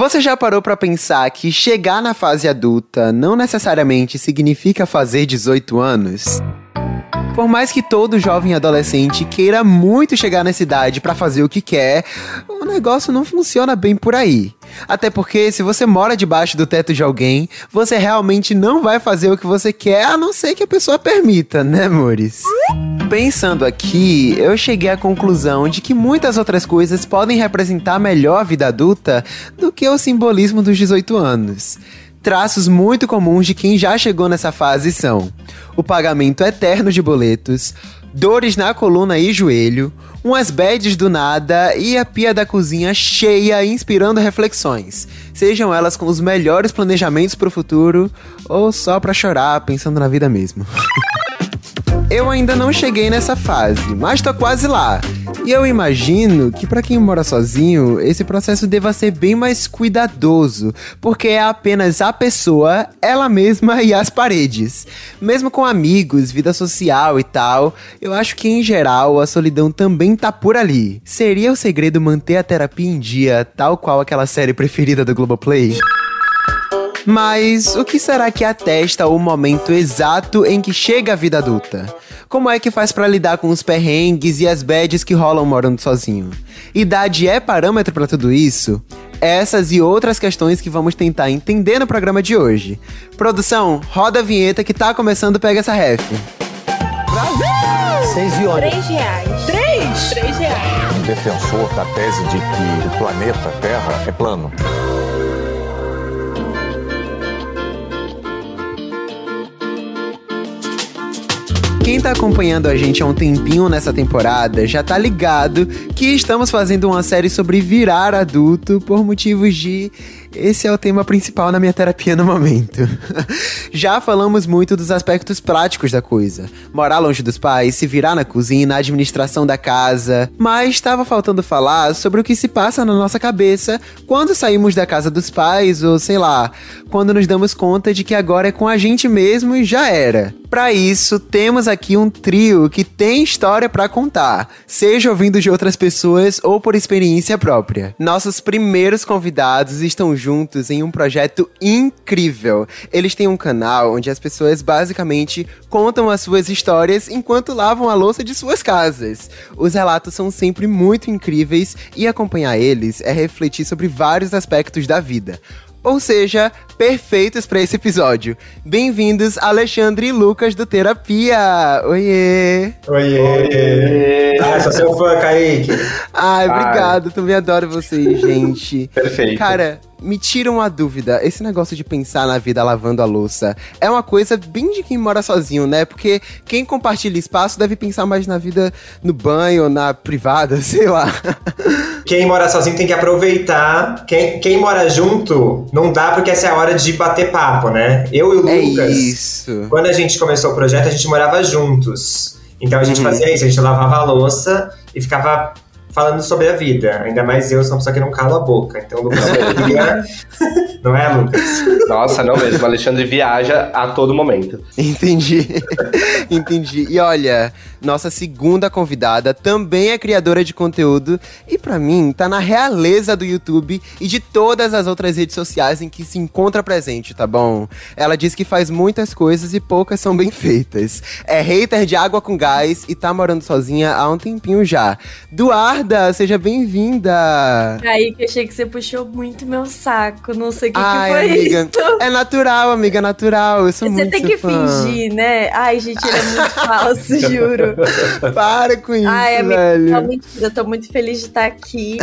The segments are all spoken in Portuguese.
Você já parou para pensar que chegar na fase adulta não necessariamente significa fazer 18 anos? Por mais que todo jovem adolescente queira muito chegar nessa idade para fazer o que quer, o negócio não funciona bem por aí. Até porque se você mora debaixo do teto de alguém, você realmente não vai fazer o que você quer, a não ser que a pessoa permita, né, amores? Pensando aqui, eu cheguei à conclusão de que muitas outras coisas podem representar melhor a vida adulta do que o simbolismo dos 18 anos. Traços muito comuns de quem já chegou nessa fase são o pagamento eterno de boletos, dores na coluna e joelho, umas bads do nada e a pia da cozinha cheia, inspirando reflexões, sejam elas com os melhores planejamentos para o futuro ou só para chorar pensando na vida mesmo. Eu ainda não cheguei nessa fase, mas tô quase lá. E eu imagino que para quem mora sozinho, esse processo deva ser bem mais cuidadoso, porque é apenas a pessoa, ela mesma e as paredes. Mesmo com amigos, vida social e tal, eu acho que em geral a solidão também tá por ali. Seria o segredo manter a terapia em dia, tal qual aquela série preferida do Globoplay? Mas o que será que atesta o momento exato em que chega a vida adulta? Como é que faz para lidar com os perrengues e as bads que rolam morando sozinho? Idade é parâmetro para tudo isso? Essas e outras questões que vamos tentar entender no programa de hoje. Produção, roda a vinheta que tá começando Pega essa ref. Brasil! Seis e Três reais. Três? Três reais. Defensor da tese de que o planeta Terra é plano. Quem tá acompanhando a gente há um tempinho nessa temporada já tá ligado que estamos fazendo uma série sobre virar adulto por motivos de esse é o tema principal na minha terapia no momento. Já falamos muito dos aspectos práticos da coisa. Morar longe dos pais, se virar na cozinha, na administração da casa. Mas estava faltando falar sobre o que se passa na nossa cabeça quando saímos da casa dos pais, ou sei lá, quando nos damos conta de que agora é com a gente mesmo e já era. Para isso, temos aqui um trio que tem história para contar, seja ouvindo de outras pessoas ou por experiência própria. Nossos primeiros convidados estão juntos em um projeto incrível. Eles têm um canal onde as pessoas basicamente contam as suas histórias enquanto lavam a louça de suas casas. Os relatos são sempre muito incríveis e acompanhar eles é refletir sobre vários aspectos da vida ou seja, perfeitos para esse episódio. Bem-vindos, Alexandre e Lucas do Terapia. Oiê! Oiê! Oiê. Ah, sou seu fã, Kaique. Ai, obrigado, Ai. também adoro vocês, gente. Perfeito. Cara, me tira uma dúvida. Esse negócio de pensar na vida lavando a louça é uma coisa bem de quem mora sozinho, né? Porque quem compartilha espaço deve pensar mais na vida no banho, na privada, sei lá. Quem mora sozinho tem que aproveitar. Quem, quem mora junto, não dá porque essa é a hora de bater papo, né? Eu e o é Lucas. Isso. Quando a gente começou o projeto, a gente morava juntos. Então a gente uhum. fazia isso, a gente lavava a louça e ficava falando sobre a vida. Ainda mais eu sou uma pessoa que não cala a boca. Então, Lucas não é, Lucas? Nossa, não mesmo. O Alexandre viaja a todo momento. Entendi. Entendi. E olha, nossa segunda convidada também é criadora de conteúdo e para mim tá na realeza do YouTube e de todas as outras redes sociais em que se encontra presente, tá bom? Ela diz que faz muitas coisas e poucas são bem feitas. É hater de água com gás e tá morando sozinha há um tempinho já. Duar Seja bem-vinda. Aí que achei que você puxou muito meu saco, não sei o que, Ai, que foi amiga, isso. É natural, amiga, é natural. Eu sou você muito tem que fã. fingir, né? Ai, gente, ele é muito falso, juro. Para com isso, Ai, amiga, velho. Não, mentira, eu tô muito feliz de estar aqui.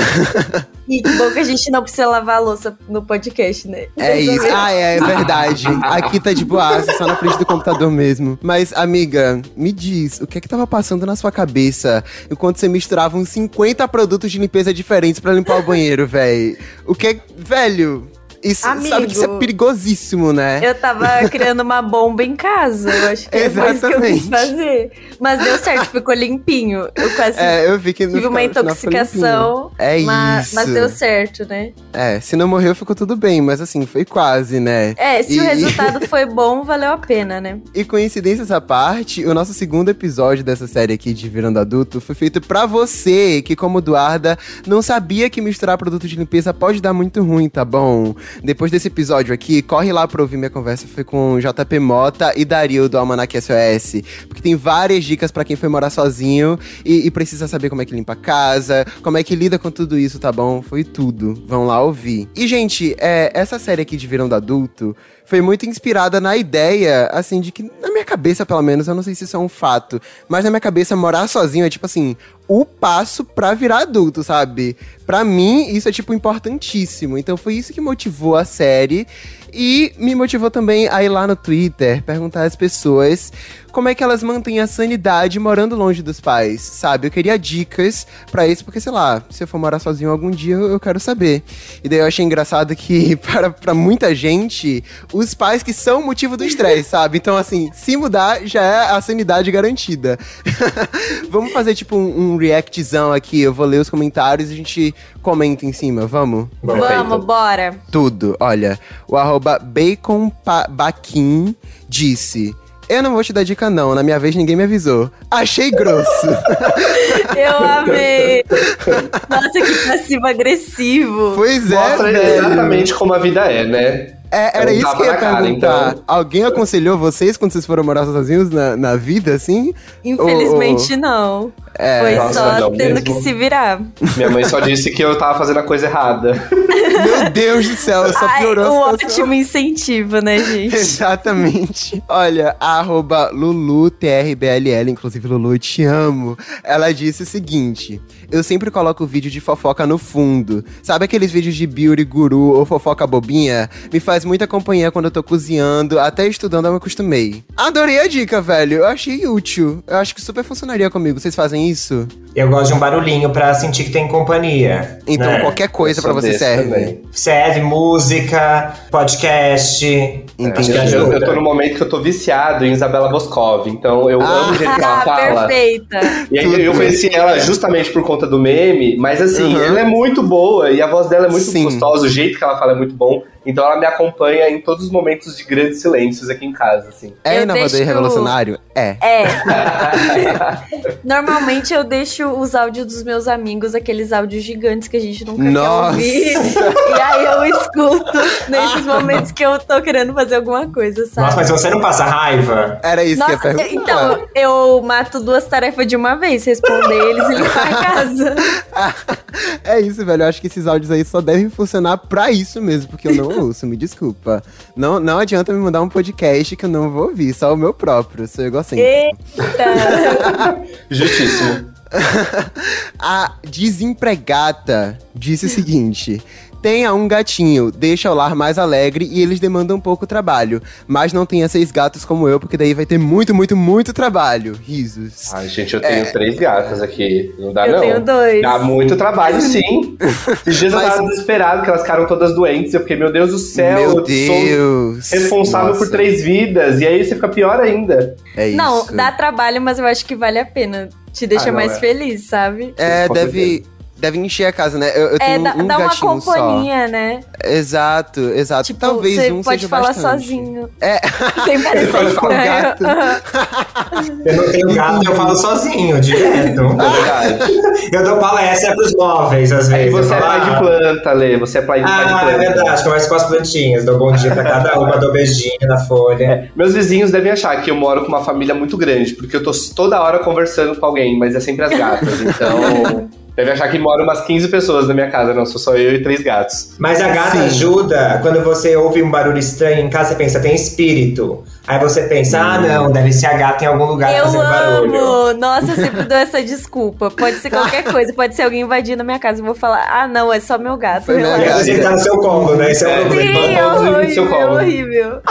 E que bom que a gente não precisa lavar a louça no podcast, né? É isso. Ah, é, é verdade. Aqui tá de boaça, só na frente do computador mesmo. Mas, amiga, me diz, o que é que tava passando na sua cabeça enquanto você misturava uns 50 produtos de limpeza diferentes para limpar o banheiro, velho? O que é. Velho, Isso, Amigo. sabe que isso é perigosíssimo, né? Eu tava criando uma bomba em casa. Eu acho que é foi isso que eu quis Exatamente. fazer. Mas deu certo, ficou limpinho. Eu quase É, eu vi que tive uma intoxicação. É mas, isso. mas deu certo, né? É, se não morreu, ficou tudo bem, mas assim, foi quase, né? É, se E- o resultado foi bom, valeu a pena, né? E coincidências à parte, o nosso segundo episódio dessa série aqui de Virando Adulto foi feito pra você, que como Eduarda, não sabia que misturar produto de limpeza pode dar muito ruim, tá bom? Depois desse episódio aqui, corre lá pra ouvir minha conversa, foi com JP Mota e Dario do Almanac SOS, porque tem várias dicas pra quem foi morar sozinho e, e precisa saber como é que limpa a casa, como é que lida com tudo isso, tá bom? Foi tudo. Vão lá ouvir. E, gente, é, essa série aqui de Virando Adulto foi muito inspirada na ideia, assim, de que, na minha cabeça, pelo menos, eu não sei se isso é um fato, mas na minha cabeça, morar sozinho é tipo assim, o passo pra virar adulto, sabe? Pra mim, isso é, tipo, importantíssimo. Então foi isso que motivou a série. E me motivou também a ir lá no Twitter, perguntar às pessoas como é que elas mantêm a sanidade morando longe dos pais, sabe? Eu queria dicas pra isso, porque, sei lá, se eu for morar sozinho algum dia, eu quero saber. E daí eu achei engraçado que, para, pra muita gente, os pais que são o motivo do estresse, sabe? Então, assim, se mudar, já é a sanidade garantida. vamos fazer, tipo, um, um reactzão aqui. Eu vou ler os comentários e a gente comenta em cima, vamos? Vamos, bora. Tudo. Olha, o arroba baconbaquim disse... Eu não vou te dar dica não, na minha vez ninguém me avisou. Achei grosso. Eu amei. Nossa, que passivo-agressivo. pois é, Mostra velho. exatamente como a vida é, né? É, era É um isso que eu ia cara, perguntar. então. Alguém aconselhou vocês quando vocês foram morar sozinhos na, na vida, assim? Infelizmente, não. É, Foi nossa, só não tendo mesmo. que se virar. Minha mãe só disse que eu tava fazendo a coisa errada. Meu Deus do céu, só Ai, piorou um a situação. ótimo incentivo, né, gente? Exatamente. Olha, a arroba LuluTRBLL, inclusive Lulu, eu te amo. Ela disse o seguinte: Eu sempre coloco vídeo de fofoca no fundo. Sabe aqueles vídeos de beauty guru ou fofoca bobinha? Me faz muita companhia quando eu tô cozinhando, até estudando eu me acostumei. Adorei a dica, velho. Eu achei útil. Eu acho que super funcionaria comigo. Vocês fazem isso? Eu gosto de um barulhinho pra sentir que tem companhia. Então né? qualquer coisa sou você serve. também. Serve música, podcast. Entendi. Acho que Eu, eu tô no momento que eu tô viciado em Isabela Boscov, então eu Ah. amo o jeito que ela fala. perfeita. E aí eu conheci ela justamente por conta do meme, mas assim, Uhum. ela é muito boa e a voz dela é muito Sim. gostosa, o jeito que ela fala é muito bom. Então ela me acompanha em todos os momentos de grandes silêncios aqui em casa, assim. É Eu inovador e deixo- revolucionário? É. É. Normalmente eu deixo os áudios dos meus amigos, aqueles áudios gigantes que a gente nunca Nossa. quer ouvir. E aí eu escuto nesses momentos que eu tô querendo fazer alguma coisa, sabe? Nossa, mas você não passa raiva? Era isso que eu ia Nossa, perguntar. então, eu mato duas tarefas de uma vez, responder eles e limpar a casa. é isso, velho. Eu acho que esses áudios aí só devem funcionar pra isso mesmo, porque eu não ouço, me desculpa. Não, não adianta me mandar um podcast que eu não vou ouvir, só o meu próprio, sou egocêntrico. Eita! Justíssimo. A desempregada disse o seguinte. Tenha um gatinho, deixa o lar mais alegre e eles demandam pouco trabalho. Mas não tenha seis gatos como eu, porque daí vai ter muito, muito, muito trabalho. Risos. Ai, gente, eu tenho três gatas aqui. Não dá, eu não. tenho dois. Dá muito trabalho, sim. Esses dias Mas- eu tava desesperado, que elas ficaram todas doentes. Eu fiquei, meu Deus do céu, Meu eu sou Deus. responsável Nossa, por três vidas. E aí você fica pior ainda. É isso. Não, dá trabalho, mas eu acho que vale a pena. Te deixa Ah, não, mais é. feliz, sabe? É, deve, deve encher a casa, né? Eu, eu É, tenho dá, um dá uma gatinho só. companhia, né? Exato, exato. Tipo, Talvez você um pode seja falar bastante. sozinho. É, Sem parecer fala com gato. Eu não tenho gato, eu falo sozinho, direto. É verdade. Eu dou palestra pros móveis, às Aí vezes. você eu é pai de "Ah, planta, Lê. Você é pai, pai de Ah, planta. é verdade, converso com as plantinhas, dou bom dia pra cada uma, dou beijinho na folha. Meus vizinhos devem achar que eu moro com uma família muito grande, porque eu tô toda hora conversando com alguém, mas é sempre as gatas. Então, devem achar que moram umas 15 pessoas na minha casa. Não, sou só eu e três gatos. Mas a gata Sim. ajuda quando você ouve um barulho estranho em casa, você pensa, tem espírito. Aí você pensa, ah, não, deve ser a gata em algum lugar Eu fazendo barulho. amo! Nossa, eu sempre dou essa desculpa. Pode ser qualquer coisa, pode ser alguém invadindo a minha casa. Eu vou falar, ah, não, é só meu gato. Foi minha vezes ele tá no seu colo, né? Esse é, É. o problema. Sim, é horrível, é horrível.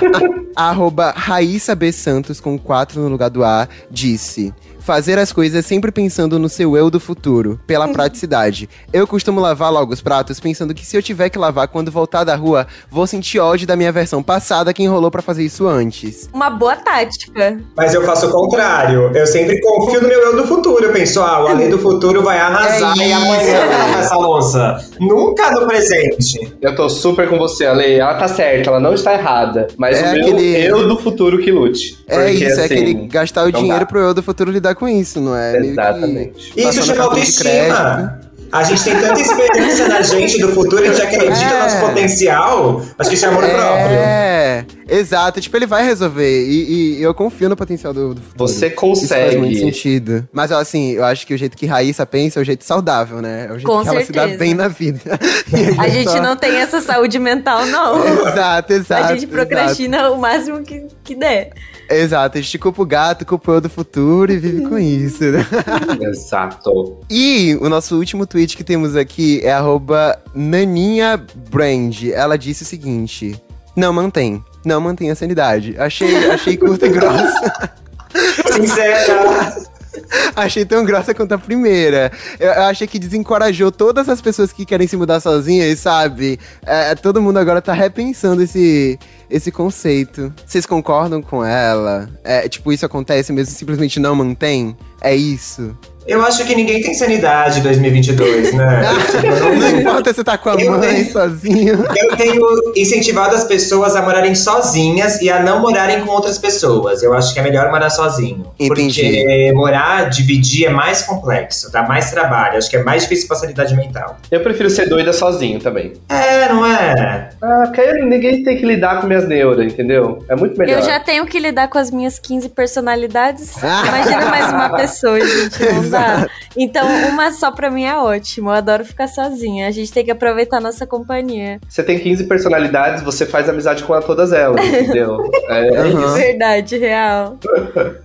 Arroba Raíssa B. Santos com 4 no lugar do A disse: Fazer as coisas sempre pensando no seu eu do futuro, pela praticidade. Eu costumo lavar logo os pratos pensando que se eu tiver que lavar quando voltar da rua, vou sentir ódio da minha versão passada que enrolou pra fazer isso antes. Uma boa tática. Mas eu faço o contrário. Eu sempre confio no meu eu do futuro. Eu penso, ah, o além do futuro vai arrasar É e amanhã lavar essa louça. Nunca no presente. Eu tô super com você, Ale. Ela tá certa, ela não está errada. Mas É o meu aquele- eu do futuro que lute. É Porque, isso, é assim, aquele gastar o dinheiro dá. pro eu do futuro lidar com isso, não é? Que Exatamente. Isso chama autoestima. A gente tem tanta esperança na gente do futuro, a gente acredita no É. nosso potencial. Acho que isso é amor próprio. É, exato. Tipo, ele vai resolver. E, e eu confio no potencial do, do futuro. Você Isso faz muito consegue. sentido. Mas, assim, eu acho que o jeito que Raíssa pensa é o jeito saudável, né? É o jeito Com que ela se dá certeza. bem na vida. A gente só- não tem essa saúde mental, não. Exato, exato. A gente procrastina o máximo que, que der. Exato. A gente culpa o gato, culpa o eu do futuro e vive com isso, né? Exato. E o nosso último tweet que temos aqui é arroba naninhabrand. Ela disse o seguinte: Não mantém. Não mantém a sanidade. Achei, achei curta e grossa. Sincera. Achei tão grossa quanto a primeira. Eu, eu achei que desencorajou todas as pessoas que querem se mudar sozinhas, sabe? É, todo mundo agora tá repensando esse, esse conceito. Vocês concordam com ela? É, tipo, isso acontece mesmo, simplesmente não mantém? É isso? Eu acho que ninguém tem sanidade em 2022, né? Tipo, Não importa se tá com a Eu mãe, tenho- sozinho. Eu tenho incentivado as pessoas a morarem sozinhas e a não morarem com outras pessoas. Eu acho que é melhor morar sozinho. Entendi. Porque morar, dividir é mais complexo, dá mais trabalho. Acho que é mais difícil pra sanidade mental. Eu prefiro ser doida sozinho também. É, não é? Ah, porque aí ninguém tem que lidar com minhas neuras, entendeu? É muito melhor. Eu já tenho que lidar com as minhas 15 personalidades. Imagina mais uma pessoa, gente. Não dá. Então, uma só pra mim é ótimo. Eu adoro ficar sozinha. A gente tem que aproveitar a nossa companhia. Você tem 15 personalidades, você faz amizade com todas elas, entendeu? É, é isso. Verdade, real.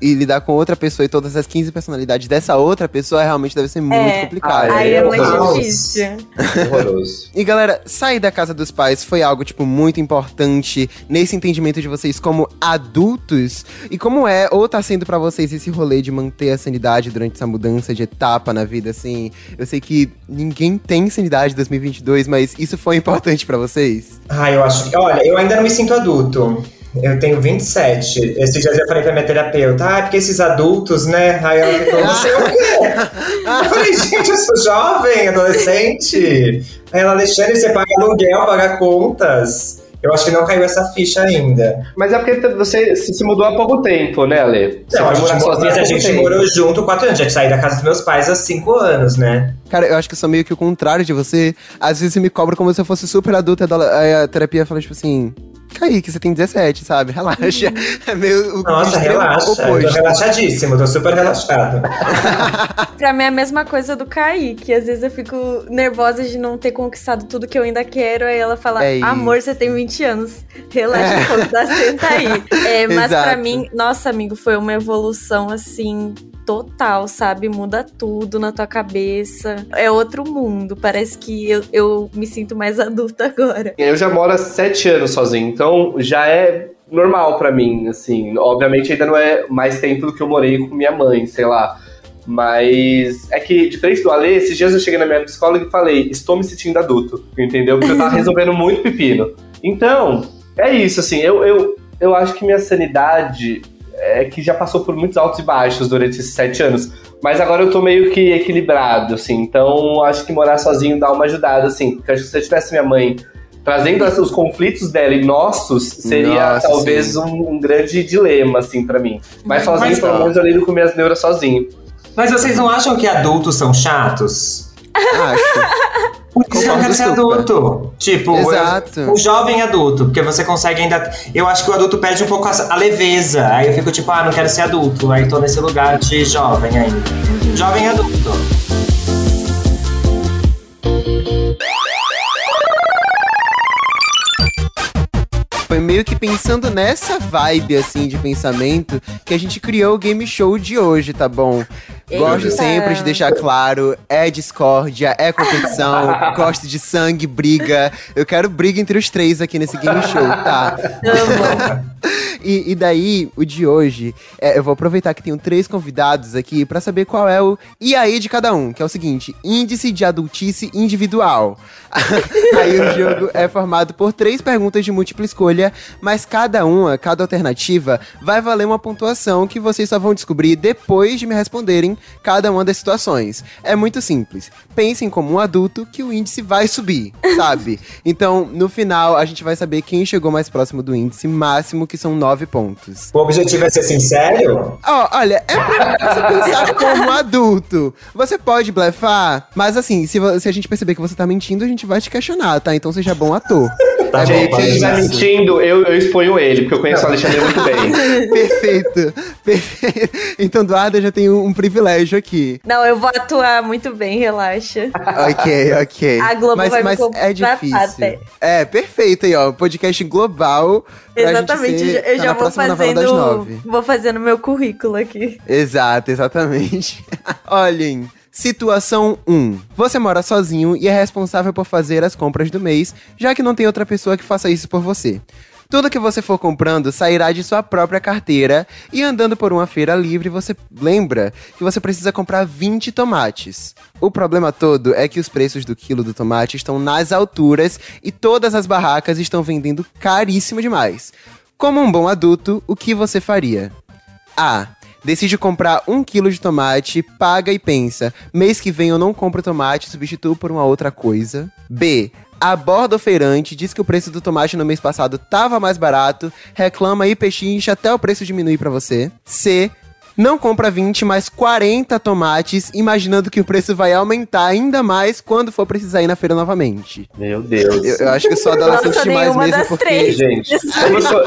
E lidar com outra pessoa e todas as 15 personalidades dessa outra pessoa realmente deve ser muito É. complicado. Ah, Aí é muito Nossa. difícil. Horroroso. E galera, sair da casa dos pais foi algo, tipo, muito importante nesse entendimento de vocês como adultos. E como é, ou tá sendo pra vocês esse rolê de manter a sanidade durante essa mudança de etapa na vida, assim? Eu sei que ninguém tem sanidade em 2022, mas isso foi importante pra vocês? Ah, eu acho que. Olha, eu ainda não me sinto adulto. Eu tenho 27. Esses dias eu falei pra minha terapeuta, ah, porque esses adultos, né? Aí ela ficou, você é o quê? Eu falei, gente, eu sou jovem, adolescente. Aí ela, Alexandre, você paga aluguel, paga contas. Eu acho que não caiu essa ficha ainda. Mas é porque você se mudou há pouco tempo, né, Ale? Você Não, a gente, sozinha mas a gente tempo. morou junto quatro anos. Já saí da casa dos meus pais há cinco anos, né? Cara, eu acho que eu sou meio que o contrário de você. Às vezes me cobro como se eu fosse super adulta. Aí a terapia fala, tipo assim... Kaique, você tem 17, sabe? Relaxa. É meio o Nossa, relaxa. Eu tô oposto. relaxadíssimo, tô super relaxado. Pra mim é a mesma coisa do Kaique. Às vezes eu fico nervosa de não ter conquistado tudo que eu ainda quero. Aí ela fala: É Amor, você tem 20 anos. Relaxa um pouco, dá, senta aí. É, mas pra Exato. mim, nossa, amigo, foi uma evolução assim. Total, sabe? Muda tudo na tua cabeça. É outro mundo. Parece que eu, eu me sinto mais adulta agora. Eu já moro há sete anos sozinho, então já é normal pra mim, assim. Obviamente ainda não é mais tempo do que eu morei com minha mãe, sei lá. Mas é que, diferente do Ale, esses dias eu cheguei na minha psicóloga e falei, estou me sentindo adulto, entendeu? Porque eu tava resolvendo muito pepino. Então, é isso, assim, eu, eu, eu acho que minha sanidade é que já passou por muitos altos e baixos durante esses sete anos. Mas agora eu tô meio que equilibrado, assim. Então, acho que morar sozinho dá uma ajudada, assim. Porque acho que se eu tivesse minha mãe trazendo os conflitos dela e nossos, seria Nossa, talvez um, um grande dilema, assim, pra mim. Mas sozinho, Mas, pelo ó. menos, eu lido com minhas neuras sozinho. Mas vocês não acham que adultos são chatos? Acho. Por isso que eu quero ser adulto. Tipo, Exato. eu- um jovem adulto, porque você consegue ainda. Eu acho que o adulto perde um pouco a, a leveza. Aí eu fico tipo, ah, não quero ser adulto. Aí tô nesse lugar de jovem ainda. Jovem adulto. Foi meio que pensando nessa vibe, assim, de pensamento, que a gente criou o game show de hoje, tá bom? Gosto Eita. sempre de deixar claro, é discórdia, é competição, gosto de sangue, briga. Eu quero briga entre os três aqui nesse game show, tá? E, e daí, o de hoje, é, eu vou aproveitar que tenho três convidados aqui pra saber qual é o e aí de cada um, que é o seguinte: índice de adultice individual. aí o jogo é formado por três perguntas de múltipla escolha, mas cada uma, cada alternativa, vai valer uma pontuação que vocês só vão descobrir depois de me responderem cada uma das situações. É muito simples. Pensem como um adulto que o índice vai subir, sabe? Então, no final, a gente vai saber quem chegou mais próximo do índice máximo, que são nove pontos. O objetivo é ser sincero? Ó, olha, é pra você pensar como adulto. Você pode blefar, mas assim, se, se a gente perceber que você tá mentindo, a gente vai te questionar, tá? Então seja bom ator. Tá é bom, ele estiver isso. mentindo, eu, eu exponho ele, porque eu conheço o Alexandre muito bem. Perfeito, perfeito. Então, Eduardo, eu já tenho um privilégio aqui. Não, eu vou atuar muito bem, relaxa. Ok, ok. A Globo mas, vai me mas é contratar difícil. até. É, perfeito aí, ó. Podcast global. Exatamente, gente ser- eu tá já na vou fazendo, vou fazendo meu currículo aqui. Exato, exatamente. Olhem, situação 1. Você mora sozinho e é responsável por fazer as compras do mês, já que não tem outra pessoa que faça isso por você. Tudo que você for comprando sairá de sua própria carteira e andando por uma feira livre você lembra que você precisa comprar 20 tomates. O problema todo é que os preços do quilo do tomate estão nas alturas e todas as barracas estão vendendo caríssimo demais. Como um bom adulto, o que você faria? A. Decide comprar um quilo de tomate, paga e pensa. Mês que vem eu não compro tomate, substituo por uma outra coisa. B. Aborda o feirante, diz que o preço do tomate no mês passado tava mais barato, reclama e pechincha até o preço diminuir pra você. C. Não compra 20, mas 40 tomates, imaginando que o preço vai aumentar ainda mais quando for precisar ir na feira novamente. Meu Deus. Eu, eu acho que eu sou adolescente demais mesmo, porque... três. Gente, eu, sou,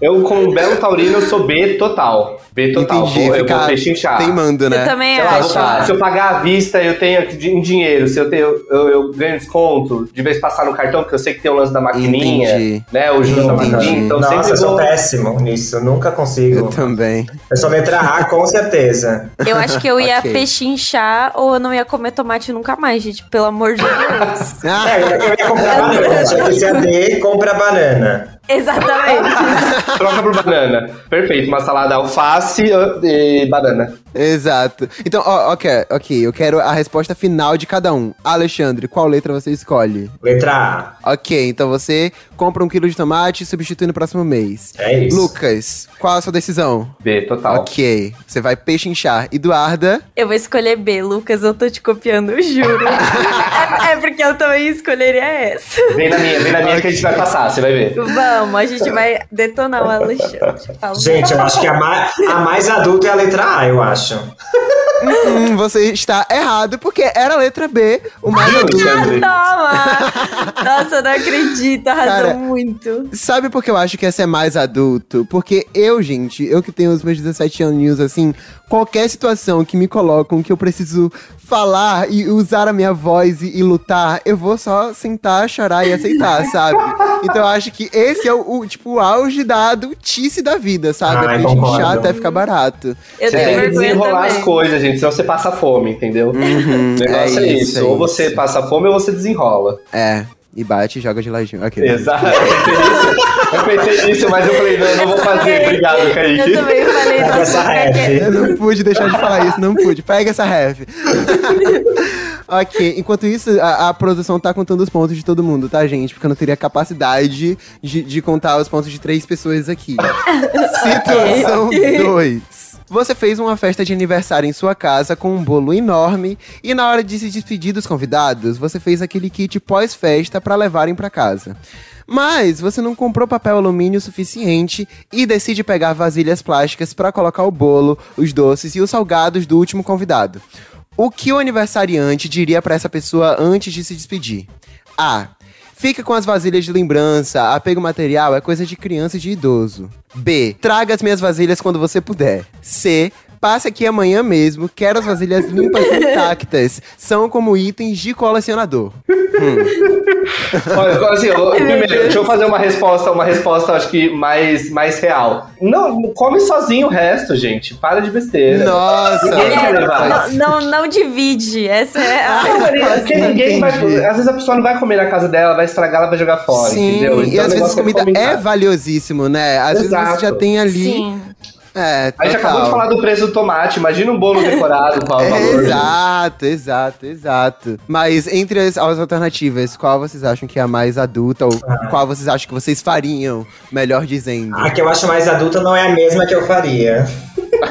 eu, como um belo taurino, eu sou B total. B total. Entendi, Vou- eu ficar vou pechinchar. teimando, né? Eu também Sei lá, acho. se eu pagar à vista, eu tenho em dinheiro. Se eu, tenho, eu, eu ganho desconto, de vez passar no cartão, porque eu sei que tem o lance da maquininha, Entendi. né? O juros da maquininha. Então Nossa, sempre eu sou vou... péssimo nisso, eu nunca Eu consigo. também. Eu sou letra A, com certeza. Eu acho que eu ia Ok. pechinchar ou eu não ia comer tomate nunca mais, gente. Pelo amor de Deus. Ah, É, eu eu ia comprar banana. Tinha que ser a D, compra banana. Exatamente. Troca por banana. Perfeito. Uma salada alface e banana. Exato. Então, ó, ok, ok. Eu quero a resposta final de cada um. Alexandre, qual letra você escolhe? Letra A. Ok, então você compra um quilo de tomate e substitui no próximo mês. É isso. Lucas, qual a sua decisão? B total. Ok, você vai pechinchar. Eduarda, Eu vou escolher B, Lucas. Eu tô te copiando, eu juro. é, é porque eu também escolheria essa. Vem na minha, vem na minha que a gente vai passar, você vai ver. Vamos, a gente vai detonar o Alexandre. Fala. Gente, eu acho que a mais, a mais adulta é a letra A, eu acho. Hum, você está errado, porque era a letra B, o mais. Alexandre? Toma! Nossa, eu não acredito, arrasou Cara, muito. Sabe por que eu acho que essa é mais adulto? Porque eu, gente, eu que tenho os meus 17 aninhos, assim, qualquer situação que me colocam que eu preciso falar e usar a minha voz e, e lutar, eu vou só sentar, chorar e aceitar, sabe? Então eu acho que esse é o, o, tipo, o auge da adultice da vida, sabe? Ai, é concordo. até ficar barato. Eu tenho que vergonha desenrolar também. as coisas, gente, senão você passa fome, entendeu? Uhum, o negócio é, é isso. isso, é Ou isso. você passa fome ou você desenrola. É, e bate e joga de ladinho. Ok. Exato. Eu pensei nisso, mas eu falei, não, eu não vou fazer. Obrigado, Eu Kaique. também falei, Pega essa ref. Eu não pude deixar de falar isso, não pude. Pega essa ref. ok, enquanto isso, a, a produção tá contando os pontos de todo mundo, tá, gente? Porque eu não teria capacidade de, de contar os pontos de três pessoas aqui. Situação 2. Você fez uma festa de aniversário em sua casa com um bolo enorme e na hora de se despedir dos convidados, você fez aquele kit pós-festa pra levarem pra casa. Mas você não comprou papel alumínio suficiente e decide pegar vasilhas plásticas pra colocar o bolo, os doces e os salgados do último convidado. O que o aniversariante diria pra essa pessoa antes de se despedir? A. Fica com as vasilhas de lembrança, apego material é coisa de criança e de idoso. B. Traga as minhas vasilhas quando você puder. C. Passe aqui amanhã mesmo. Quero as vasilhas limpas e intactas. São como itens de colecionador. Olha, assim, eu- primeiro, deixa eu fazer uma resposta, uma resposta, acho que mais, mais real. Não, come sozinho o resto, gente. Para de besteira. Nossa! Levar. Não, não, não divide. Essa é a. Não, ninguém vai. Às vezes a pessoa não vai comer na casa dela, vai estragar, ela vai jogar fora, Sim, entendeu? e Então, às o vezes negócio comida é valiosíssimo, né? Às vezes Exato. você já tem ali. Sim. É, A gente acabou de falar do preço do tomate, imagina um bolo decorado com o É, valor. exato, exato, exato. Mas entre as, as alternativas, qual vocês acham que é a mais adulta? Ou qual vocês acham que vocês fariam, melhor dizendo? A que eu acho mais adulta não é a mesma que eu faria.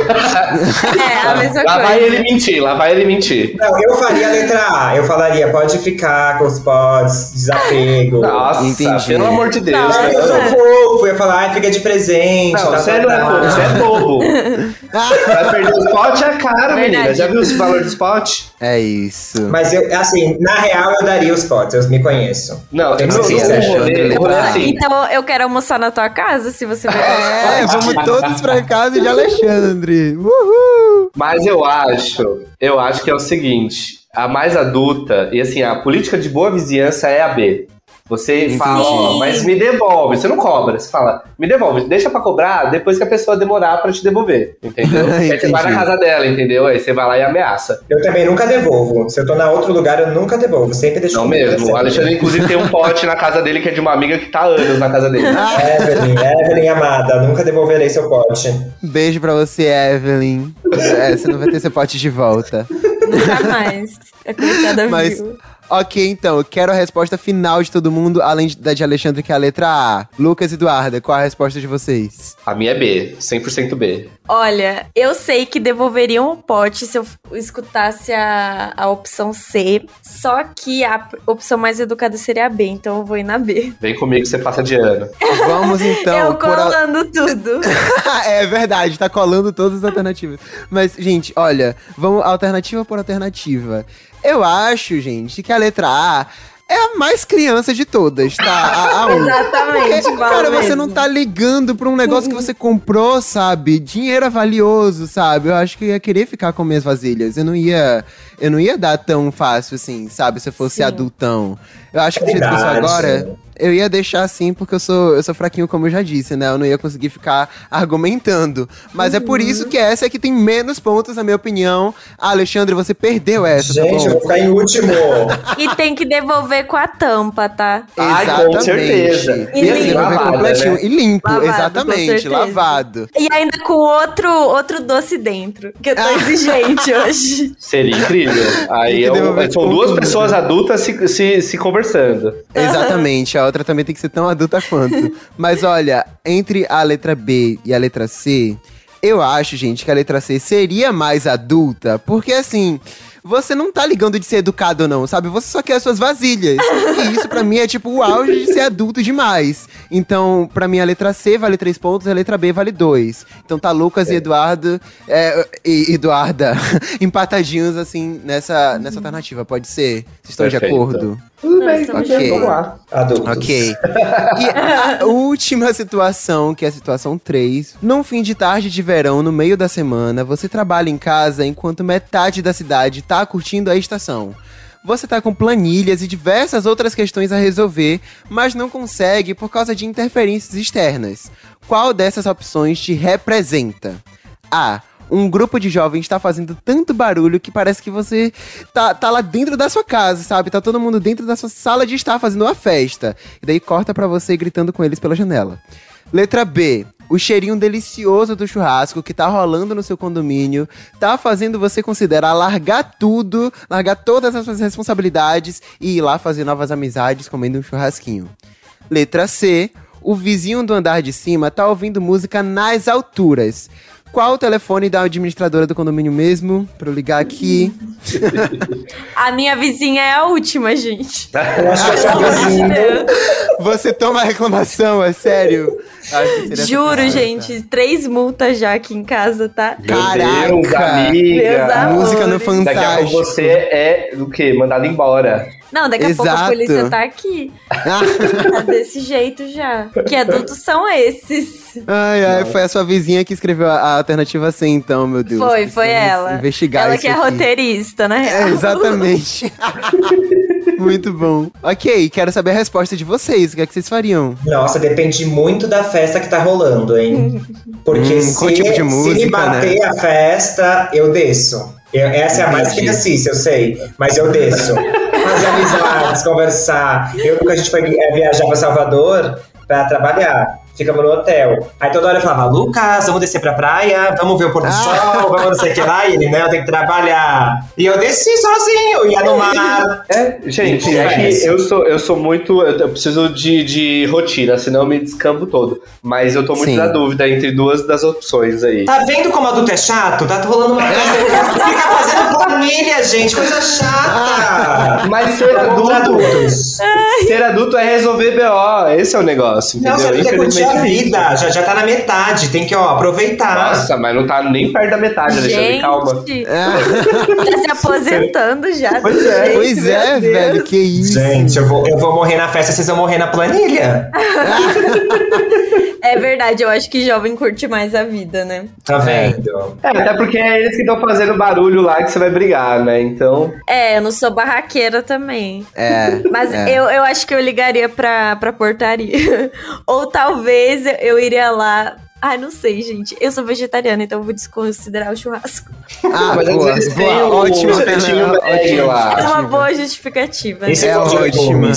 É a mesma Lá vai coisa. ele mentir, lá vai ele mentir. Não, eu faria a letra A. Eu falaria, pode ficar com os pods, desapego. Nossa, Entendi. pelo amor de Deus. Nossa. né? Eu sou fofo, eu ia falar, ai, fica de presente. Não, tá, você tá, não é bobo, você é bobo. Vai perder o spot, é caro, menina. Verdade. Já viu o valor do spot? É isso. Mas eu, assim, na real eu daria os pods, eu me conheço. Não, sincero. rolê, no rolê é assim. Então eu quero almoçar na tua casa, se você vai. É, vamos todos pra casa de Alexandre. Uhul! Mas eu acho, eu acho que é o seguinte, a mais adulta, e assim, a política de boa vizinhança é a B. Você fala, ó, mas me devolve, você não cobra, você fala, me devolve, deixa pra cobrar depois que a pessoa demorar pra te devolver, entendeu? Aí você vai na Entendi. casa dela, entendeu? Aí você vai lá e ameaça. Eu também nunca devolvo. Se eu tô na outro lugar, eu nunca devolvo. Sempre deixo Não mesmo. O. Alexandre, inclusive, tem um pote na casa dele que é de uma amiga que tá há anos na casa dele. Evelyn, Evelyn amada, nunca devolverei seu pote. Beijo pra você, Evelyn. É, você não vai ter seu pote de volta. Nunca mais. A coitada Mas- viu. Ok, então, eu quero a resposta final de todo mundo, além da de Alexandre, que é a letra A. Lucas e Eduarda, qual a resposta de vocês? A minha é B, 100% B. Olha, eu sei que devolveriam o pote se eu escutasse a, a opção C, só que a opção mais educada seria a B, então eu vou ir na B. Vem comigo que você passa de ano. Vamos então. eu por a- colando tudo. é verdade, tá colando todas as alternativas. Mas, gente, olha, vamos alternativa por alternativa. Eu acho, gente, que a letra A é a mais criança de todas, tá? A, a um. Exatamente, Porque, cara, você mesmo. não tá ligando pra um negócio que você comprou, sabe? Dinheiro é valioso, sabe? Eu acho que eu ia querer ficar com minhas vasilhas. Eu não ia, eu não ia dar tão fácil assim, sabe? Se eu fosse Sim. adultão. Eu acho que do jeito que eu sou agora, eu ia deixar assim porque eu sou, eu sou fraquinho, como eu já disse, né? Eu não ia conseguir ficar argumentando. Mas é por isso que essa é que tem menos pontos, na minha opinião. Ah, Alexandre, você perdeu essa, Gente, tá eu vou ficar em último. E tem que devolver com a tampa, tá? Ai, com certeza. E E assim, limpo. Lavada, completinho. né? E limpo, Lavado, exatamente. Lavado. E ainda com outro, outro doce dentro, que eu tô exigente hoje. Seria incrível. Aí é um- são duas tudo. pessoas adultas se, se, se conversando. Exatamente, a outra também tem que ser tão adulta quanto. Mas olha, entre a letra B e a letra C, eu acho, gente, que a letra C seria mais adulta, porque assim. Você não tá ligando de ser educado ou não, sabe? Você só quer as suas vasilhas. E isso pra mim é tipo o auge de ser adulto demais. Então, pra mim a letra C vale 3 pontos, a letra B vale 2. Então tá Lucas e Eduardo é, e Eduarda empatadinhos assim nessa, nessa alternativa, pode ser? Vocês estão de Perfeito. acordo? Tudo bem, bem, tudo bem. vamos lá. Adultos. Ok. E a última situação, que é a situação 3. Num fim de tarde de verão, no meio da semana, você trabalha em casa enquanto metade da cidade tá curtindo a estação. Você tá com planilhas e diversas outras questões a resolver, mas não consegue por causa de interferências externas. Qual dessas opções te representa? A. Um grupo de jovens está fazendo tanto barulho que parece que você tá, tá lá dentro da sua casa, sabe? Tá todo mundo dentro da sua sala de estar fazendo uma festa. E daí corta pra você gritando com eles pela janela. Letra B. O cheirinho delicioso do churrasco que tá rolando no seu condomínio tá fazendo você considerar largar tudo, largar todas as suas responsabilidades e ir lá fazer novas amizades comendo um churrasquinho. Letra C. O vizinho do andar de cima tá ouvindo música nas alturas. Qual o telefone da administradora do condomínio mesmo? Pra eu ligar aqui. A minha vizinha é a última, gente. Eu acho que eu sou vizinho. Você toma a reclamação, é sério? Juro, essa gente, três multas já aqui em casa, tá? Meu Caraca. Deus, amiga. Música no Daqui a pouco Fantástico. você é o quê? Mandado embora. Não, daqui a pouco a polícia tá aqui. Tá desse jeito já. Que adultos são esses? Ai, ai, foi a sua vizinha que escreveu a, a alternativa C, então, meu Deus. Foi, foi ela. Investigar Ela isso que é aqui. roteirista, real. É, exatamente. Muito bom. Ok, quero saber a resposta de vocês. O que é que vocês fariam? Nossa, depende muito da festa que tá rolando, hein? Porque Hum, se, qual tipo de se me música, bater a festa, eu desço. Eu- essa é a mais Entendi. criancice, eu sei. Mas eu desço. Amizades, conversar. Eu nunca a gente foi é, viajar pra Salvador pra trabalhar. Ficamos no hotel. Aí toda hora eu falava, Lucas, vamos descer pra praia, vamos ver o pôr do Ah. sol, vamos não sei o que lá. E ele, né, eu tenho que trabalhar. E eu desci sozinho, ia no mar. É, gente, é que eu sou, eu sou muito. Eu preciso de, de rotina, senão eu me descambo todo. Mas eu tô muito Sim. na dúvida entre duas das opções aí. Tá vendo como adulto é chato? Tá rolando uma festa. Fica fazendo planilha, gente, coisa chata. Mas ser adulto, adultos. ser adulto é resolver BO. Esse é o negócio, Não, entendeu? você curtir a é vida. Já, já tá na metade. Tem que, ó, aproveitar. Nossa, mas não tá nem perto da metade, Alexandre, Gente, calma. Ah, tá se aposentando já. Pois é, jeito, pois é, velho, que isso. Gente, eu vou, eu vou morrer na festa, vocês vão morrer na planilha. É verdade, eu acho que jovem curte mais a vida, né? Tá vendo? É, até porque é eles que estão fazendo barulho lá que você vai brigar, né? Então. É, eu não sou barraqueira também. É. Mas é. eu, eu acho que eu ligaria pra, pra portaria. Ou talvez eu, eu iria lá. Ai, não sei, gente. Eu sou vegetariana, então eu vou desconsiderar o churrasco. Ah, mas boa, boa, tem o ótimo, lá. É uma boa justificativa. Esse né? É ótimo.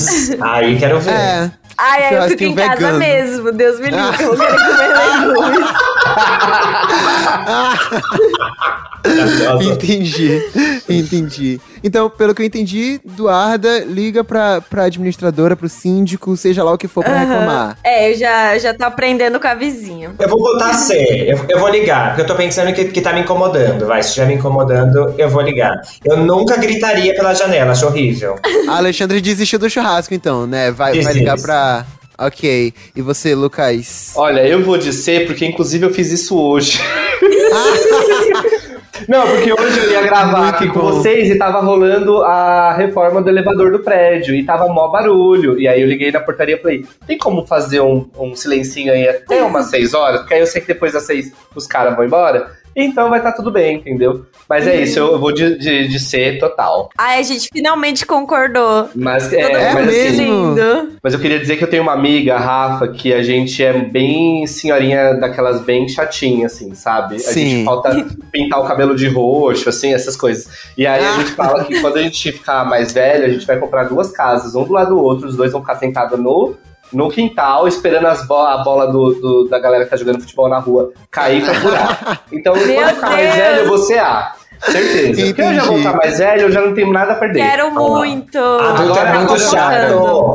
Aí quero ver. É. Ai, aí eu fico em casa vegano. mesmo. Deus me livre, Ah. eu querer comer legumes. entendi, entendi. Então, pelo que eu entendi, Eduarda liga pra, pra administradora, pro síndico, seja lá o que for pra reclamar. É, eu já, já tô aprendendo com a vizinha. Eu vou botar C. Eu, eu vou ligar, porque eu tô pensando que, que tá me incomodando. Vai, se estiver me incomodando, eu vou ligar. Eu nunca gritaria pela janela, acho horrível. A Alexandre desistiu do churrasco, então, né? Vai, vai ligar pra. Ok. E você, Lucas? Olha, eu vou dizer, porque inclusive eu fiz isso hoje. Não, porque hoje eu ia gravar aqui com vocês e tava rolando a reforma do elevador do prédio e tava mó barulho. E aí eu liguei na portaria e falei: tem como fazer um, um silencinho aí até umas seis horas? Porque aí eu sei que depois das seis os caras vão embora. Então vai estar tudo bem, entendeu? Mas é isso, eu vou de, de, de ser total. Ai, a gente finalmente concordou. Mas, é, É mas, assim, mesmo? lindo. mas eu queria dizer que eu tenho uma amiga, a Rafa, que a gente é bem senhorinha daquelas bem chatinha, assim, sabe? A Sim. gente falta pintar o cabelo de roxo, assim, essas coisas. E aí a gente fala que quando a gente ficar mais velho, a gente vai comprar duas casas, um do lado do outro, os dois vão ficar sentados no, no quintal, esperando as bo a bola do, do- da galera que tá jogando futebol na rua cair pra furar. Então, quando Meu eu ficar mais velho, eu vou ser A. Certeza. Porque eu já vou estar mais velho, eu já não tenho nada a perder. Quero muito. Adulto Agora é muito chato.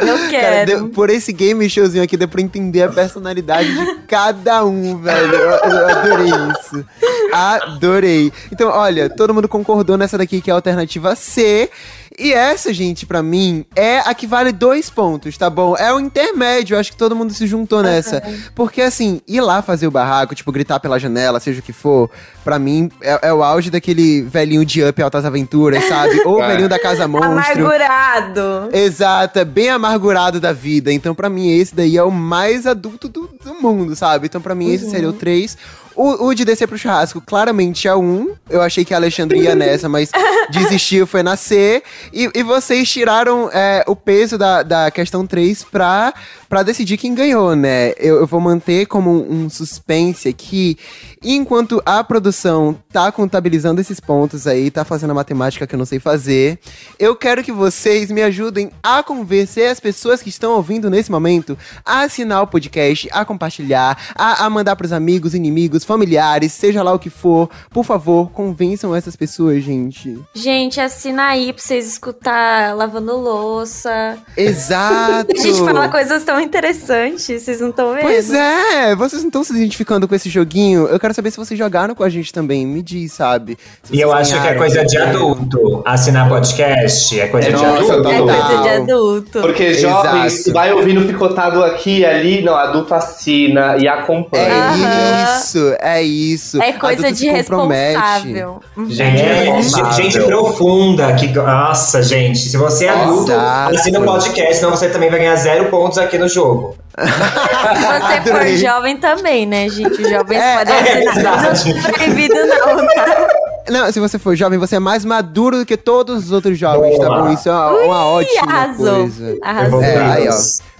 Eu Cara, quero. deu- por esse game showzinho aqui deu pra entender a personalidade de cada um, velho. Eu, eu adorei isso. Adorei. Então, olha, todo mundo concordou nessa daqui que é a alternativa C. E essa, gente, pra mim, é a que vale dois pontos, tá bom? É o intermédio, acho que todo mundo se juntou nessa. Porque, assim, ir lá fazer o barraco, tipo, gritar pela janela, seja o que for, pra mim, é, é o auge daquele velhinho de Up Altas Aventuras, sabe? Ou É. velhinho da Casa Monstro. Amargurado. Exato, é bem amargurado da vida. Então, pra mim, esse daí é o mais adulto do, do mundo, sabe? Então, pra mim, esse seria o 3. O, o de descer pro churrasco, claramente é 1. Eu achei que a Alexandre ia nessa, mas desistiu, foi na C. E, e vocês tiraram é, o peso da, da questão 3 pra, pra decidir quem ganhou, né? Eu, eu vou manter como um, suspense aqui. Enquanto a produção tá contabilizando esses pontos aí, tá fazendo a matemática que eu não sei fazer, eu quero que vocês me ajudem a convencer as pessoas que estão ouvindo nesse momento a assinar o podcast, a compartilhar, a, a mandar pros amigos, inimigos, familiares, seja lá o que for. Por favor, convençam essas pessoas, gente. Gente, assina aí pra vocês escutar lavando louça. Exato! A gente fala coisas tão interessantes, vocês não estão vendo? Pois é, vocês não estão se identificando com esse joguinho. Eu quero saber se vocês jogaram com a gente também. Me diz, sabe? E eu acho que é coisa de adulto. Assinar podcast é coisa É, de nossa, adulto. É coisa de adulto. Porque jovens vai ouvindo picotado aqui e ali, não, adulto assina e acompanha. É isso, é isso. É coisa Adulto de responsável. Gente, É, gente profunda. Que, nossa, gente. Se você é adulto, Exato. assina o podcast, senão você também vai ganhar zero pontos aqui no jogo. Se você for jovem também, né, gente? Os jovens É, podem é. Não é proibido, não, tá? Não, se você for jovem, você é mais maduro do que todos os outros jovens, tá Boa. bom? Isso é uma, uma ótima arrasou. coisa. Arrasou. É, aí, ó.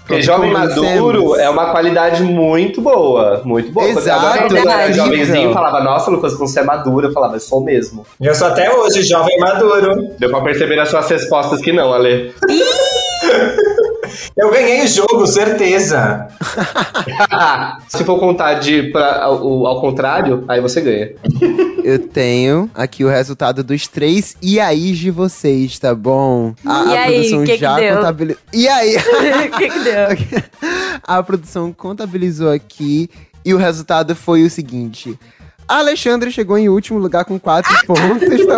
Porque jovem maduro é uma qualidade muito boa. Muito boa. Exato, quando eu era jovenzinho, falava, nossa, Lucas, quando você é maduro, eu falava, eu sou mesmo. Eu sou até hoje jovem maduro. Deu pra perceber nas suas respostas que não, Ale. Eu ganhei o jogo, certeza. Se for contar de pra, ao, ao contrário, aí você ganha. Eu tenho aqui o resultado dos três e aí de vocês, tá bom? A, E a aí, produção que que já deu? contabilizou. E aí? O que que deu? a produção contabilizou aqui e o resultado foi o seguinte. Alexandre chegou em último lugar com 4 pontos. Tá?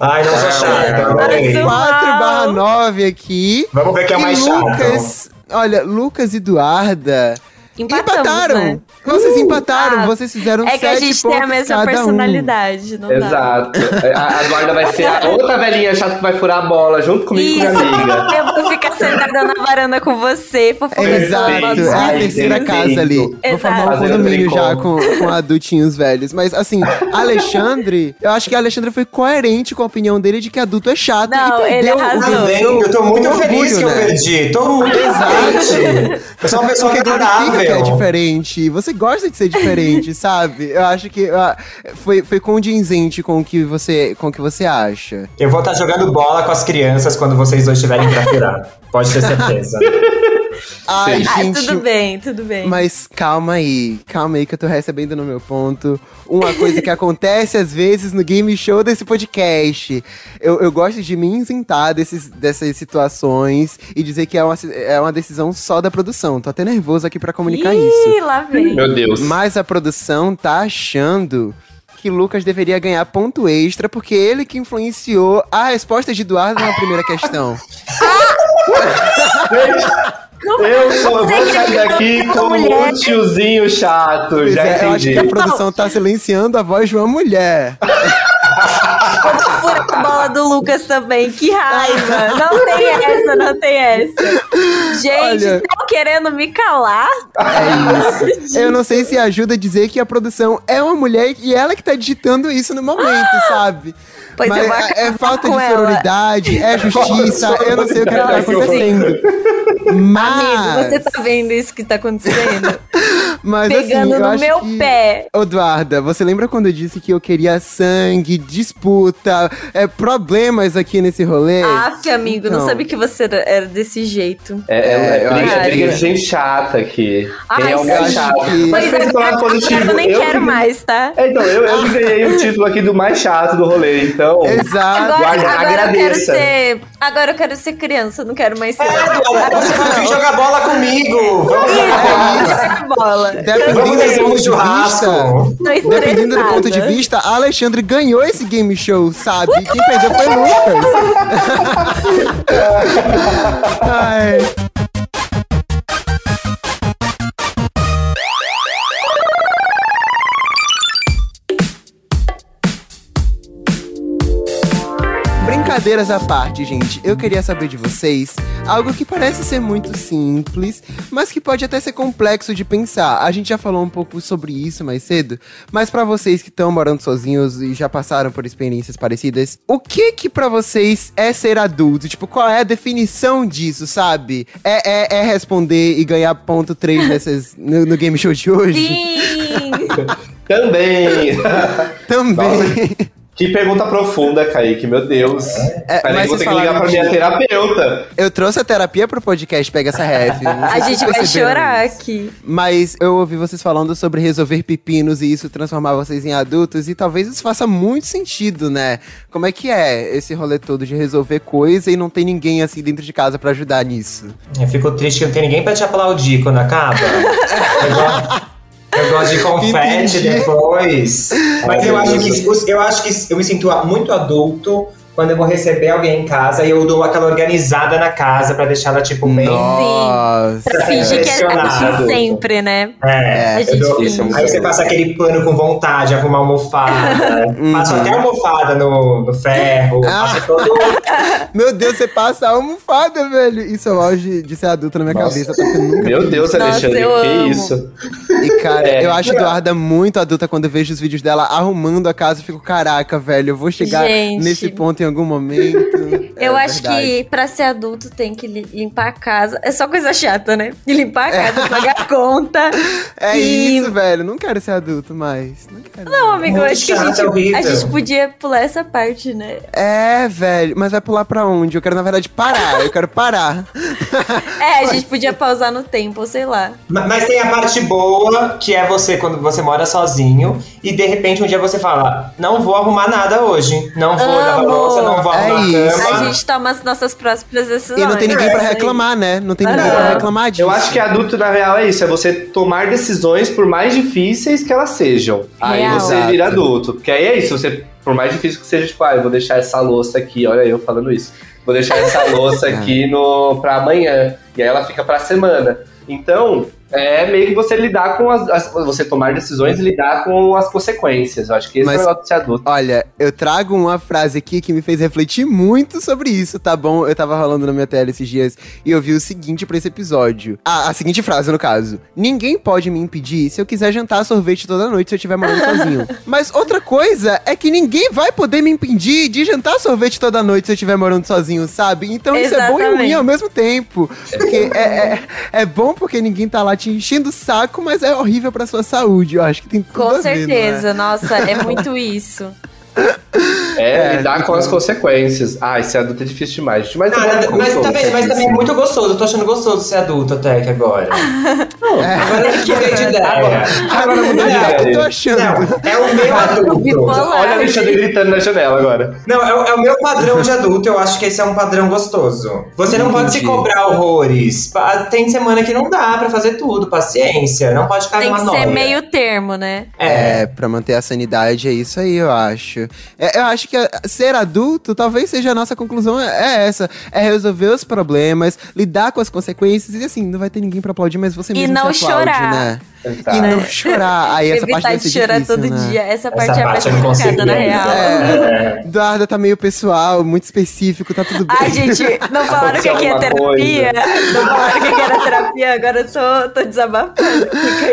Ai, não sou chata. Mas adorei. eu- 4 barra 9 aqui. Vamos ver quem é e mais chato. Lucas, olha, Lucas e Eduarda Empatamos, empataram. né? Vocês empataram, Ah, vocês fizeram É que a sete gente tem a pontos mesma cada um. personalidade, não dá. Exato. A, a Eduarda vai ser a outra velhinha chata que vai furar a bola junto comigo e com Isso, minha amiga. eu vou ficar sentada na varanda com você, fofocando Exato, é a Ai, terceira casa ali. Vou Exato. formar um Fazendo condomínio já com, com adultinhos velhos. Mas assim, Alexandre, eu acho que a Alexandre foi coerente com a opinião dele de que adulto é chato. Não, e ele arrasou. eu tô muito feliz orgulho, que eu né? perdi. Tô muito feliz. Eu sou uma pessoa que é agradável. diferente. Você gosta de ser diferente, sabe? Eu acho que ah, foi, foi condizente com o que você, com o que você acha. Eu vou estar jogando bola com as crianças quando vocês dois estiverem pra furar. Pode ter certeza. Ai, Ah, gente. tudo bem, tudo bem. Mas calma aí, calma aí que eu tô recebendo no meu ponto uma coisa que acontece às vezes no game show desse podcast. Eu, eu gosto de me isentar desses, dessas situações e dizer que é uma, é uma decisão só da produção. Tô até nervoso aqui pra comunicar isso. Ih, lá vem. Meu Deus. Mas a produção tá achando que Lucas deveria ganhar ponto extra porque ele que influenciou a resposta de Eduardo na primeira questão. Eu só vou sair daqui é como mulher. um tiozinho chato, Pois já é, eu acho entendi. que a produção tá silenciando a voz de uma mulher. Fura a bola do Lucas também, que raiva. Não tem essa, não tem essa. Gente, estão querendo me calar? É isso. Eu não sei se ajuda a dizer que a produção é uma mulher e ela que tá digitando isso no momento, sabe? Pois Mas eu é, é acabar falta de ela. sororidade, é justiça, eu não sei o que tá Nossa, acontecendo. Amigo, Mas, você tá vendo isso que tá acontecendo? mas assim, Pegando eu no meu que... pé. Eduarda, você lembra quando eu disse que eu queria sangue, disputa, é, problemas aqui nesse rolê? Aff, amigo, não Então. sabia que você era, era desse jeito. É, é, É, é, eu briga, acho briga de gente chata aqui. Ai, é Eu chato? que- Mas é, lado positivo. eu nem eu quero que- mais, tá? É, então, eu, eu que ganhei o título aqui do mais chato do rolê, então. Exato. Agora, Guarda, agora eu quero agradeça. ser. Agora eu quero ser criança, não quero mais ser. É, você vai vir jogar bola comigo. Vamos jogar bola. Dependendo do churrasco. Dependendo do ponto de vista, a Alexandre ganhou esse game show, sabe? Quem perdeu foi Lucas. Ai. Brincadeiras à parte, gente, eu queria saber de vocês algo que parece ser muito simples, mas que pode até ser complexo de pensar. A gente já falou um pouco sobre isso mais cedo, mas pra vocês que estão morando sozinhos e já passaram por experiências parecidas, o que que para vocês é ser adulto? Tipo, qual é a definição disso, sabe? É, é, é responder e ganhar ponto 3 nessas, no, no game show de hoje? Sim! Também. Também. Que pergunta profunda, Kaique, meu Deus. É, Peraí, mas vou ter que ligar falaram pra minha terapeuta. Eu trouxe a terapia pro podcast Pega essa ref. A gente vai chorar isso. aqui. Mas eu ouvi vocês falando sobre resolver pepinos e isso transformar vocês em adultos, e talvez isso faça muito sentido, né? Como é que é esse rolê todo de resolver coisa e não tem ninguém assim dentro de casa pra ajudar nisso? Eu fico triste que não tem ninguém pra te aplaudir quando acaba. Eu gosto, de confete depois. Mas eu meu acho, que, eu acho que eu me sinto muito adulto quando eu vou receber alguém em casa, eu dou aquela organizada na casa pra deixar ela, tipo, bem. Nossa. Pra fingir que é a sempre, né? É, A eu gente dou- finge. aí você passa aquele pano com vontade, arruma almofada. Passo até almofada no, no ferro. Ah. Todo. Meu Deus, você passa a almofada, velho. Isso é o auge de ser adulto na minha Nossa. cabeça, tá? Porque eu nunca Meu Deus, Nossa, Alexandre, eu que amo. isso? E, cara, É. eu acho a Eduarda muito adulta quando eu vejo os vídeos dela arrumando a casa. Eu fico, caraca, velho, eu vou chegar Gente. nesse ponto em algum momento. Eu É acho verdade. que pra ser adulto tem que li- limpar a casa. É só coisa chata, né? De limpar a casa, pagar a conta. É E- isso, velho. Não quero ser adulto mais. Não quero. Não, amigo, Muito acho que a gente, é horrível. a gente podia pular essa parte, né? É, velho. Mas vai pular pra onde? Eu quero, na verdade, parar. Eu quero parar. É, a gente podia pausar no tempo, sei lá. Ma- Mas tem a parte boa, que é você quando você mora sozinho e de repente um dia você fala: Não vou arrumar nada hoje. Não vou lavar Amo. louça, não vou É arrumar isso. a cama. A gente toma as nossas próprias decisões. E não tem ninguém pra É reclamar, né? Não tem ninguém Aham. pra reclamar disso. Eu acho que adulto, na real, é isso. É você tomar decisões por mais difíceis que elas sejam. Aí Real. você Exato. vira adulto. Porque aí é isso. Você, por mais difícil que seja, tipo, ah, eu vou deixar essa louça aqui. Olha eu falando isso. Vou deixar essa louça aqui no, pra amanhã. E aí ela fica pra semana. Então, é meio que você lidar com as, as- Você tomar decisões e lidar com as consequências. Eu acho que esse Mas- é o negócio de ser adulto. Olha, eu trago uma frase aqui que me fez refletir muito sobre isso, tá bom? Eu tava rolando na minha tela esses dias e eu vi o seguinte pra esse episódio. Ah, a seguinte frase, no caso. Ninguém pode me impedir se eu quiser jantar sorvete toda noite se eu estiver morando sozinho. Mas outra coisa é que ninguém vai poder me impedir de jantar sorvete toda noite se eu estiver morando sozinho, sabe? Então isso é bom e ruim Exatamente. ao mesmo tempo. Porque é, é, é bom porque ninguém tá lá te enchendo o saco, mas é horrível pra sua saúde. Eu acho que tem tudo Com a ver, não é? certeza, nossa, é muito isso. É, É, lidar com então- as consequências. Ah, esse adulto é difícil demais. Mas, Ah, é mas, mas também, mas também é muito gostoso. Eu tô achando gostoso ser adulto até que agora. Agora eu mudei de ideia. Agora mudou de É, eu ideia. tô achando. Não, é o meu adulto. Olha a Alexandre gritando na janela agora. Não, é, o- é o meu padrão de adulto. Eu acho que esse é um padrão gostoso. Você não pode se Entendi. cobrar horrores. Tem semana que não dá pra fazer tudo. Paciência. Não pode ficar Tem numa que ser meio termo, né? É. É, pra manter a sanidade, é isso aí, eu acho. É, eu acho que é, ser adulto, talvez seja a nossa conclusão, é, é essa. É resolver os problemas, lidar com as consequências, e assim, não vai ter ninguém pra aplaudir, mas você E mesmo não aplaude, chorar. né? E não chorar. Aí essa parte Evitar vai de ser chorar difícil, todo né? dia. Essa Essa parte é a mais parte complicada, na real. É, Eduarda tá meio pessoal, muito específico, tá tudo bem. Ai, gente, não falaram que aqui é terapia. Não falaram que aqui era terapia, agora eu tô, tô desabafando.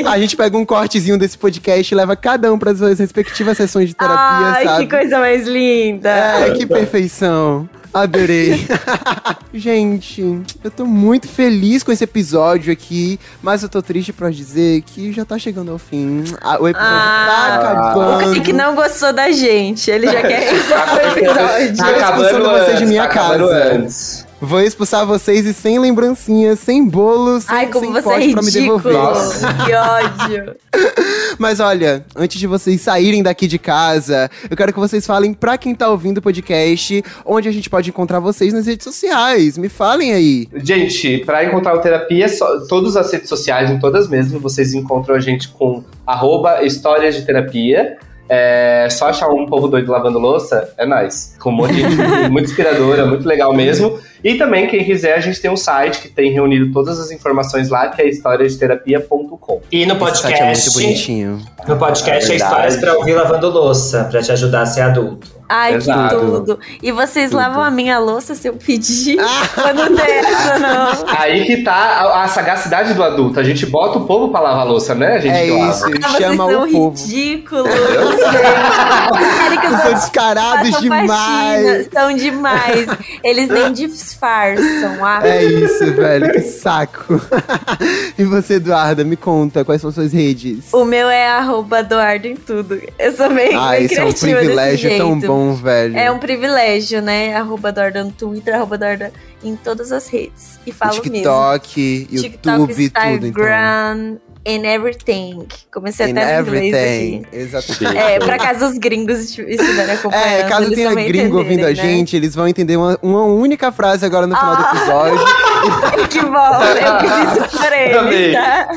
A gente pega um cortezinho desse podcast e leva cada um para as suas respectivas sessões de terapia, Ai, sabe? que coisa mais linda. É, que perfeição. Adorei. Gente, eu tô muito feliz com esse episódio aqui, mas eu tô triste pra dizer que já tá chegando ao fim. Ah, o episódio Ah, tá O acabando. Kaique não gostou da gente. Ele já quer encerrar o Tá episódio. Tá acabando vocês de minha tá acabando casa. antes. Vou expulsar vocês e sem lembrancinhas, sem bolos, sem, Ai, como sem você é pra me ridículo. devolver. Nossa. Que ódio. Mas olha, antes de vocês saírem daqui de casa, eu quero que vocês falem pra quem tá ouvindo o podcast, onde a gente pode encontrar vocês nas redes sociais. Me falem aí. Gente, pra encontrar o terapia, só, todas as redes sociais, em todas mesmo, vocês encontram a gente com arroba histórias de terapia. É só achar um povo doido lavando louça, é nóis. Com um monte de gente muito inspiradora, muito legal mesmo. E também, quem quiser, a gente tem um site que tem reunido todas as informações lá, que é historiasdeterapia.com. E no Esse site é muito podcast, bonitinho. no podcast É é histórias pra ouvir lavando louça, pra te ajudar a ser adulto. Ai, Exato. que tudo. E vocês Tudo. lavam a minha louça se eu pedir? Eu não essa, não. Aí que tá a, a sagacidade do adulto. A gente bota o povo pra lavar a louça, né? A gente É isso, Ah, vocês chama são o povo. ridículos. Vocês eu Vocês são descarados demais. faxina. São demais. Eles nem disfarçam. Ah, É isso, velho, que saco. e você, Eduarda, me conta quais são suas redes. O meu é arroba Eduardo em tudo. Eu sou bem, Ah, bem isso é um privilégio tão jeito. Bom, velho. É um privilégio, né? Arroba Eduardo no Twitter, arroba Eduardo em todas as redes. E falo mesmo. TikTok, TikTok, YouTube, tudo, então. In everything. Comecei In até no inglês everything. aqui. Exatamente. É, pra caso os gringos esti- estiverem acompanhando. É, caso tenha gringo ouvindo a né? gente, eles vão entender uma, uma única frase agora no final do Ah. episódio. que bom, eu fiz isso pra eles, tá?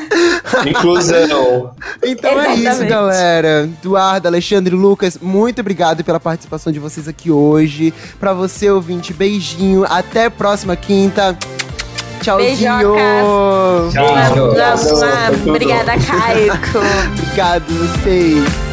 Inclusão. Então é isso, Exatamente. galera. Eduardo, Alexandre, Lucas, muito obrigado pela participação de vocês aqui hoje. Pra você, ouvinte, beijinho. Até próxima quinta. Tchauzinho. Beijocas. Tchau. Obrigada, Caio. Obrigado, vocês.